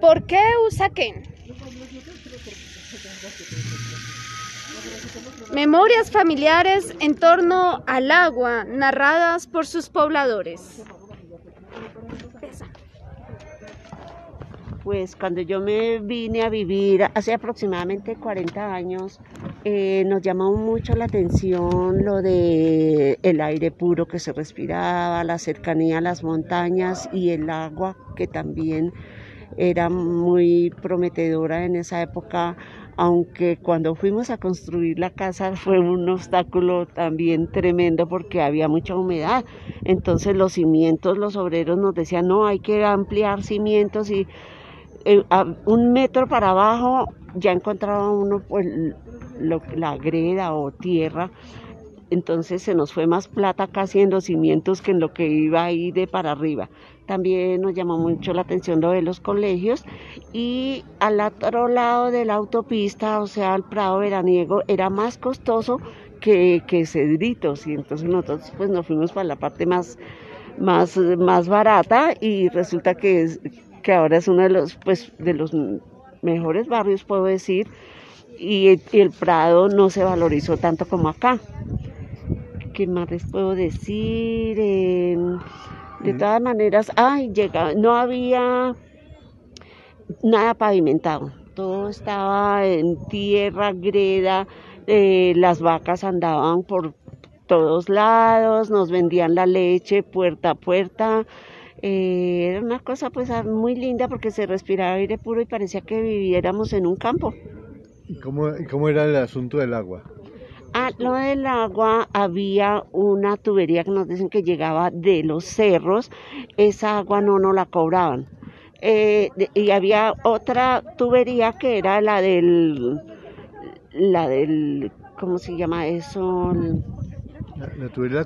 ¿Por qué Usaquén? Memorias familiares en torno al agua, narradas por sus pobladores. Pues cuando yo me vine a vivir hace aproximadamente 40 años, eh, nos llamó mucho la atención lo de el aire puro que se respiraba, la cercanía a las montañas y el agua que también era muy prometedora en esa época, aunque cuando fuimos a construir la casa fue un obstáculo también tremendo porque había mucha humedad. Entonces los cimientos, los obreros nos decían, no, hay que ampliar cimientos y eh, un metro para abajo ya encontraba uno pues, la greda o tierra, entonces se nos fue más plata casi en los cimientos que en lo que iba ahí de para arriba. También nos llamó mucho la atención lo de los colegios y al otro lado de la autopista, o sea, el Prado Veraniego, era más costoso que, que Cedritos y entonces nosotros pues nos fuimos para la parte más, más, más barata y resulta que, que ahora es uno de los, pues, de los mejores barrios, puedo decir, y, el Prado no se valorizó tanto como acá. ¿Qué más les puedo decir? de todas maneras, ay, llega, no había nada pavimentado, todo estaba en tierra, greda, eh, las vacas andaban por todos lados, nos vendían la leche puerta a puerta, eh, era una cosa pues ah, muy linda porque se respiraba aire puro y parecía que viviéramos en un campo. ¿Y cómo, cómo era el asunto del agua? Ah, lo del agua, había una tubería que nos dicen que llegaba de los cerros, esa agua no nos la cobraban. Eh, y había otra tubería que era la del, la del, ¿cómo se llama eso?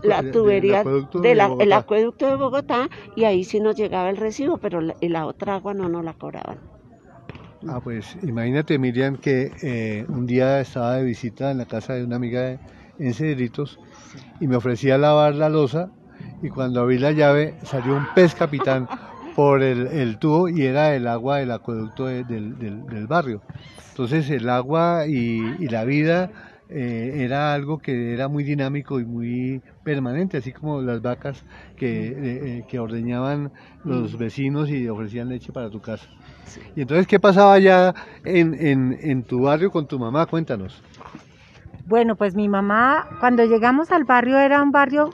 La, tubería, del acueducto, de Bogotá y ahí sí nos llegaba el recibo, pero la, la otra agua no nos la cobraban. Ah, pues imagínate Miriam que eh, un día estaba de visita en la casa de una amiga en Cedritos y me ofrecía lavar la losa y cuando abrí la llave salió un pez capitán por el, tubo y era el agua del acueducto del, barrio. Entonces el agua y la vida eh, era algo que era muy dinámico y muy permanente, así como las vacas que, eh, que ordeñaban los vecinos y ofrecían leche para tu casa. Y entonces, ¿qué pasaba allá en, en, en tu barrio con tu mamá? Cuéntanos. Bueno, pues mi mamá, cuando llegamos al barrio, era un barrio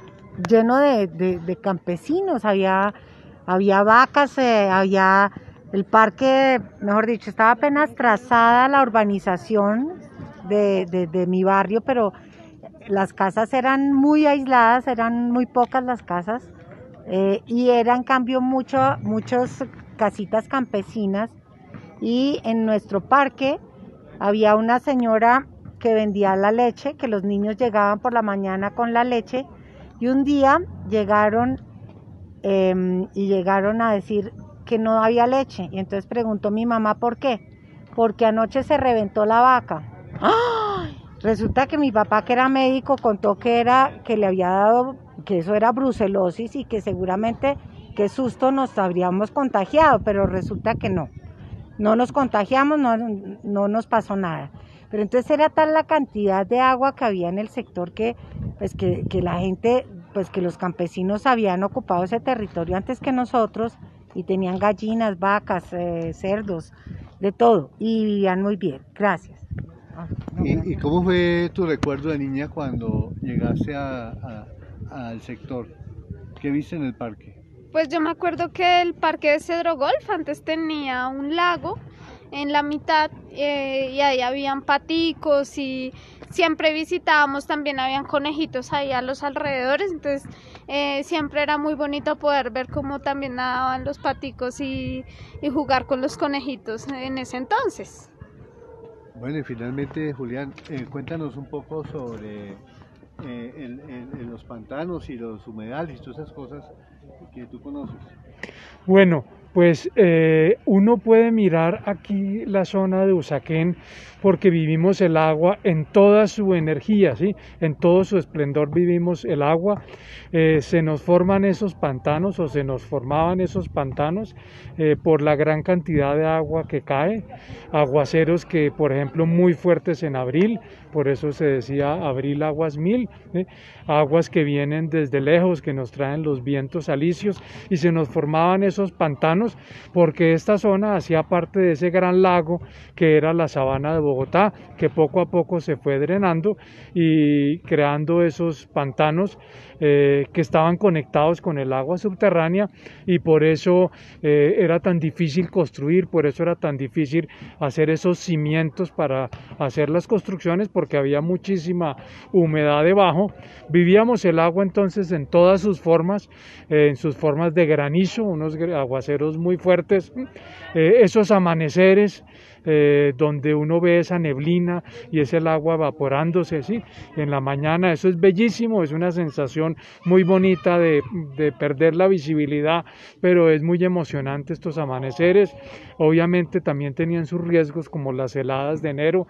lleno de, de, campesinos, había, había vacas, eh, había el parque, mejor dicho, estaba apenas trazada la urbanización, de, mi barrio, pero las casas eran muy aisladas, eran muy pocas las casas eh, y eran cambio mucho, muchas casitas campesinas y en nuestro parque había una señora que vendía la leche, que los niños llegaban por la mañana con la leche y un día llegaron em, y llegaron a decir que no había leche y entonces preguntó mi mamá por qué, porque anoche se reventó la vaca Resulta que mi papá, que era médico, contó que era que le había dado, que eso era brucelosis y que seguramente qué susto nos habríamos contagiado, pero resulta que no. No nos contagiamos, no, no nos pasó nada. Pero entonces era tal la cantidad de agua que había en el sector que, pues que, la gente, pues que los campesinos habían ocupado ese territorio antes que nosotros y tenían gallinas, vacas, eh, cerdos, de todo y vivían muy bien. Gracias. ¿Y, cómo fue tu recuerdo de niña cuando llegaste al sector? ¿Qué viste en el parque? Pues yo me acuerdo que el parque de Cedro Golf antes tenía un lago en la mitad eh, y ahí habían paticos y siempre visitábamos, también habían conejitos ahí a los alrededores, entonces eh, siempre era muy bonito poder ver cómo también nadaban los paticos y jugar con los conejitos en ese entonces. Bueno, y finalmente, Julián, eh, cuéntanos un poco sobre eh, los pantanos y los humedales y todas esas cosas que tú conoces. Bueno, Pues eh, uno puede mirar aquí la zona de Usaquén porque vivimos el agua en toda su energía, ¿sí? en todo su esplendor vivimos el agua. Eh, se nos forman esos pantanos o se nos formaban esos pantanos eh, por la gran cantidad de agua que cae, aguaceros que por ejemplo muy fuertes en abril, por eso se decía abril aguas mil, aguas que vienen desde lejos, que nos traen los vientos alisios y se nos formaban esos pantanos porque esta zona hacía parte de ese gran lago que era la sabana de Bogotá, que poco a poco se fue drenando y creando esos pantanos eh, que estaban conectados con el agua subterránea y por eso eh, era tan difícil construir, por eso era tan difícil hacer esos cimientos para hacer las construcciones había muchísima humedad debajo. Vivíamos el agua entonces en todas sus formas, eh, en sus formas de granizo, unos aguaceros muy fuertes, esos amaneceres eh, donde uno ve esa neblina y es el agua evaporándose en la mañana. Eso es bellísimo, es una sensación muy bonita de, perder la visibilidad, pero es muy emocionante estos amaneceres. Obviamente también tenían sus riesgos como las heladas de enero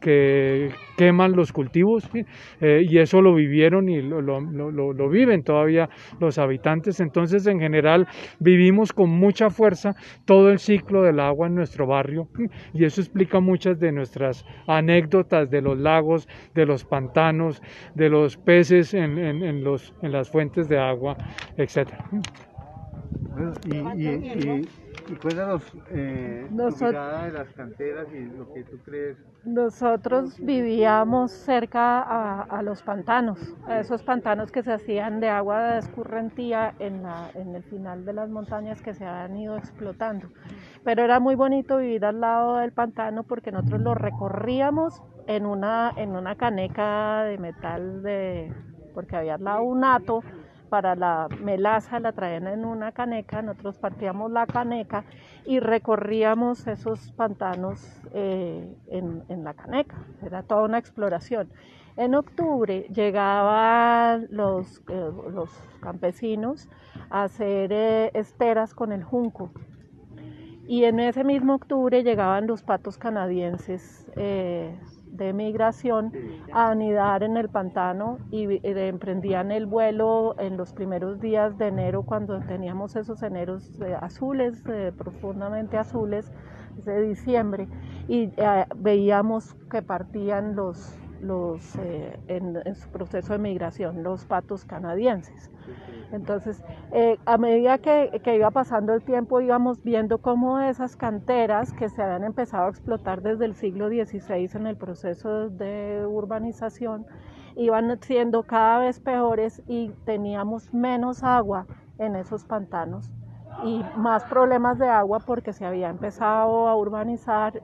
que queman los cultivos eh, y eso lo vivieron y lo, lo, lo viven todavía los habitantes. Entonces en general vivimos con mucha fuerza todo el ciclo del agua en nuestro barrio y eso explica muchas de nuestras anécdotas de los lagos, de los pantanos, de los peces en, en, los, en las fuentes de agua, etc. y cuéntanos eh, de las canteras y lo que tú crees. Nosotros vivíamos cerca a, los pantanos, a esos pantanos que se hacían de agua de escurrentía en, la, en el final de las montañas que se han ido explotando. Pero era muy bonito vivir al lado del pantano porque nosotros lo recorríamos en una, en una caneca de metal de, porque había al lado un hato para la melaza la traían en una caneca, nosotros partíamos la caneca y recorríamos esos pantanos eh, en, la caneca, era toda una exploración. En octubre llegaban los, eh, los campesinos a hacer eh, esteras con el junco y en ese mismo octubre llegaban los patos canadienses de migración a anidar en el pantano y eh, emprendían el vuelo en los primeros días de enero cuando teníamos esos eneros eh, azules, eh, profundamente azules, de diciembre, y veíamos que partían los, los en, su proceso de migración los patos canadienses. Entonces, eh, a medida que, iba pasando el tiempo, íbamos viendo cómo esas canteras que se habían empezado a explotar desde el siglo XVI en el proceso de urbanización, iban siendo cada vez peores y teníamos menos agua en esos pantanos y más problemas de agua porque se había empezado a urbanizar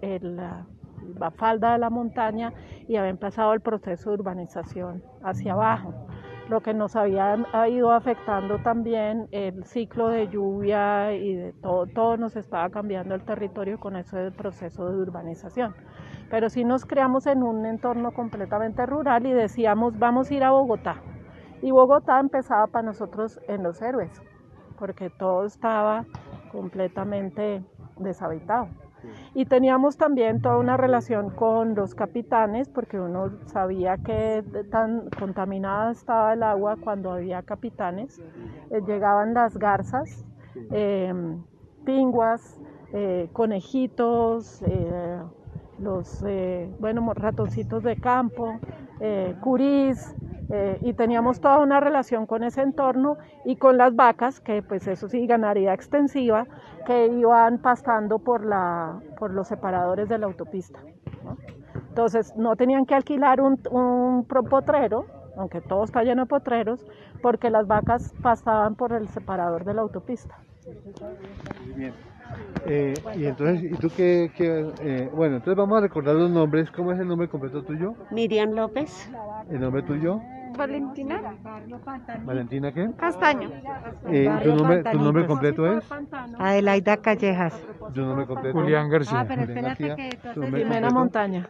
la falda de la montaña y había empezado el proceso de urbanización hacia abajo lo que nos había ido afectando también el ciclo de lluvia y de todo, todo nos estaba cambiando el territorio con ese proceso de urbanización. Pero sí nos creamos en un entorno completamente rural y decíamos, vamos a ir a Bogotá. Y Bogotá empezaba para nosotros en los héroes, porque todo estaba completamente deshabitado. Y teníamos también toda una relación con los capitanes, porque uno sabía que tan contaminada estaba el agua cuando había capitanes. Eh, llegaban las garzas, em, pinguas, eh, conejitos, eh, los bueno, ratoncitos de campo, curís, y teníamos toda una relación con ese entorno y con las vacas, que pues eso sí, ganaría extensiva, que iban pastando por, la, por los separadores de la autopista. Entonces no tenían que alquilar un, un potrero, aunque todo está lleno de potreros, porque las vacas pastaban por el separador de la autopista. Bien. Eh, y entonces, ¿y tú qué? Eh, bueno, entonces vamos a recordar los nombres. ¿Cómo es el nombre completo tuyo? Miriam López. ¿El nombre tuyo? Valentina. ¿Valentina qué? Castaño. Eh, ¿tu, nombre, ¿Tu nombre completo es? Adelaida Callejas. ¿Tu nombre completo? Julián García. Ah, pero espérate García. que tú Jimena Montaña.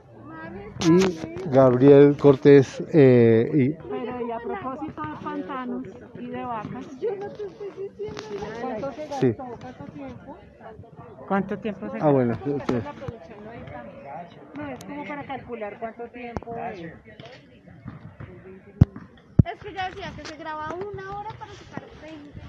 Y Gabriel Cortés. Eh, y... Pero y a propósito de pantanos y de vacas. Yo no te estoy diciendo cuánto se gastó, cuánto tiempo. ¿Cuánto tiempo se ah, gastó? Ah, bueno. Sí. No, es como para calcular cuánto tiempo. Es. Es que ya decía que se graba una hora para sacar 20.